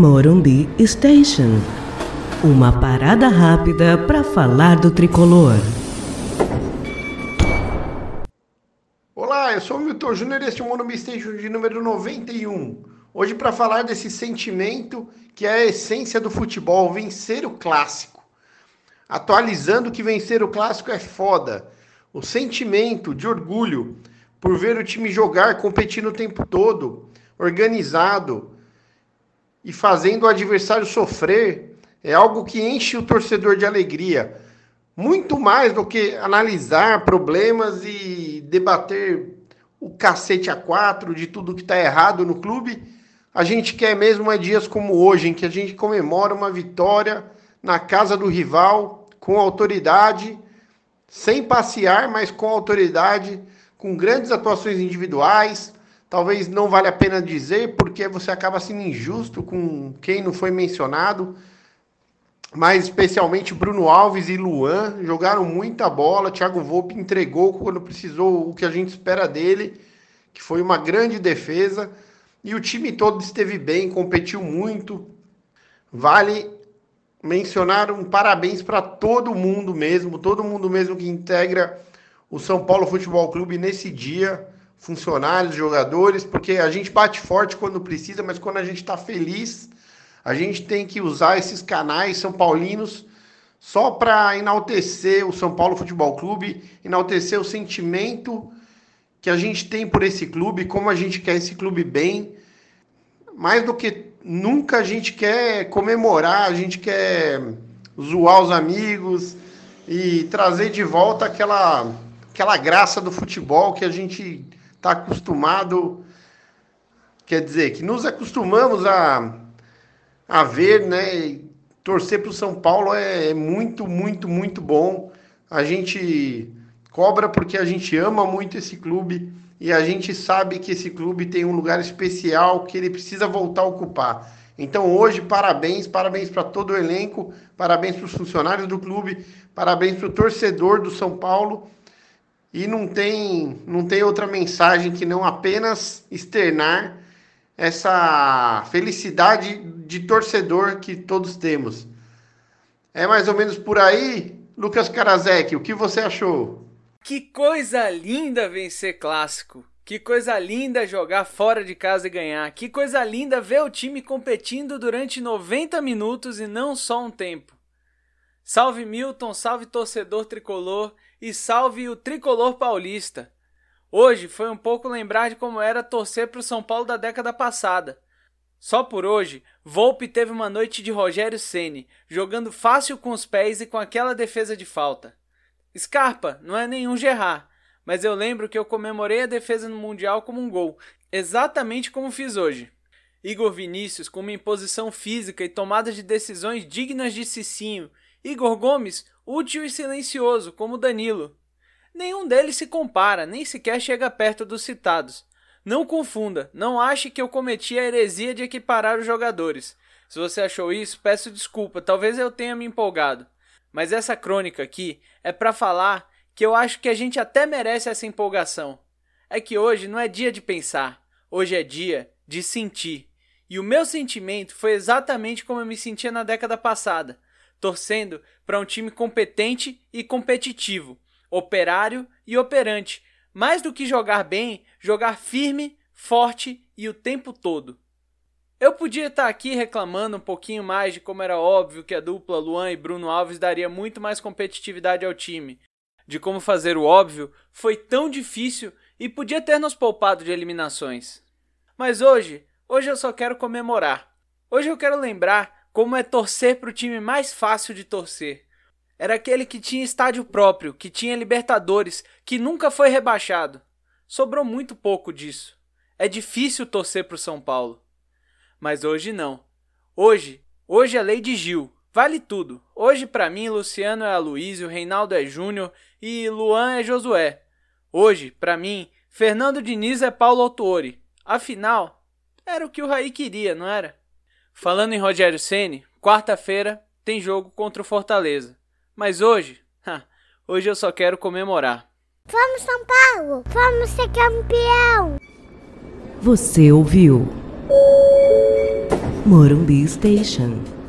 Morumbi Station. Uma parada rápida para falar do tricolor. Olá, eu sou o Milton Júnior e este é o Morumbi Station de número 91. Hoje para falar desse sentimento que é a essência do futebol, vencer o clássico. Atualizando que vencer o clássico é foda. O sentimento de orgulho por ver o time jogar, competindo o tempo todo, organizado e fazendo o adversário sofrer, é algo que enche o torcedor de alegria. Muito mais do que analisar problemas e debater o cacete a quatro de tudo que está errado no clube. A gente quer mesmo é dias como hoje, em que a gente comemora uma vitória na casa do rival, com autoridade, sem passear, mas com autoridade com grandes atuações individuais. Talvez não vale a pena dizer, porque você acaba sendo injusto com quem não foi mencionado. Mas especialmente Bruno Alves e Luan jogaram muita bola. Thiago Volpe entregou quando precisou o que a gente espera dele, que foi uma grande defesa. E o time todo esteve bem, competiu muito. Vale mencionar um parabéns para todo mundo mesmo, todo mundo mesmo que integra o São Paulo Futebol Clube nesse dia, funcionários, jogadores, porque a gente bate forte quando precisa, mas quando a gente está feliz, a gente tem que usar esses canais são paulinos só para enaltecer o São Paulo Futebol Clube, enaltecer o sentimento que a gente tem por esse clube, como a gente quer esse clube bem. Mais do que nunca a gente quer comemorar, a gente quer zoar os amigos e trazer de volta aquela aquela graça do futebol que a gente está acostumado, quer dizer, que nos acostumamos a, a ver, né? Torcer para o São Paulo é, é muito, muito, muito bom. A gente cobra porque a gente ama muito esse clube e a gente sabe que esse clube tem um lugar especial que ele precisa voltar a ocupar. Então hoje, parabéns, parabéns para todo o elenco, parabéns para os funcionários do clube, parabéns para o torcedor do São Paulo e não tem, não tem outra mensagem que não apenas externar essa felicidade de torcedor que todos temos. É mais ou menos por aí, Lucas Karasek, o que você achou? Que coisa linda vencer clássico. Que coisa linda jogar fora de casa e ganhar. Que coisa linda ver o time competindo durante 90 minutos e não só um tempo. Salve Milton, salve torcedor tricolor e salve o tricolor paulista. Hoje foi um pouco lembrar de como era torcer para o São Paulo da década passada. Só por hoje, Volpe teve uma noite de Rogério Ceni, jogando fácil com os pés e com aquela defesa de falta. Scarpa não é nenhum Gerard, mas eu lembro que eu comemorei a defesa no Mundial como um gol, exatamente como fiz hoje. Igor Vinícius com uma imposição física e tomada de decisões dignas de Cicinho. Igor Gomes útil e silencioso, como Danilo. Nenhum deles se compara, nem sequer chega perto dos citados. Não confunda, não ache que eu cometi a heresia de equiparar os jogadores. Se você achou isso, peço desculpa, talvez eu tenha me empolgado. Mas essa crônica aqui é para falar que eu acho que a gente até merece essa empolgação. É que hoje não é dia de pensar, hoje é dia de sentir. E o meu sentimento foi exatamente como eu me sentia na década passada torcendo para um time competente e competitivo, operário e operante, mais do que jogar bem, jogar firme, forte e o tempo todo. Eu podia estar aqui reclamando um pouquinho mais de como era óbvio que a dupla Luan e Bruno Alves daria muito mais competitividade ao time, de como fazer o óbvio foi tão difícil e podia ter nos poupado de eliminações. Mas hoje, hoje eu só quero comemorar. Hoje eu quero lembrar como é torcer para o time mais fácil de torcer. Era aquele que tinha estádio próprio, que tinha Libertadores, que nunca foi rebaixado. Sobrou muito pouco disso. É difícil torcer para o São Paulo. Mas hoje não. Hoje, hoje é lei de Gil. Vale tudo. Hoje para mim Luciano é Aloysio, Reinaldo é Júnior e Luan é Josué. Hoje, para mim, Fernando Diniz é Paulo Autuori. Afinal, era o que o Raí queria, não era? Falando em Rogério Ceni, quarta-feira tem jogo contra o Fortaleza. Mas hoje, hoje eu só quero comemorar. Vamos São Paulo, vamos ser campeão. Você ouviu? Morumbi Station.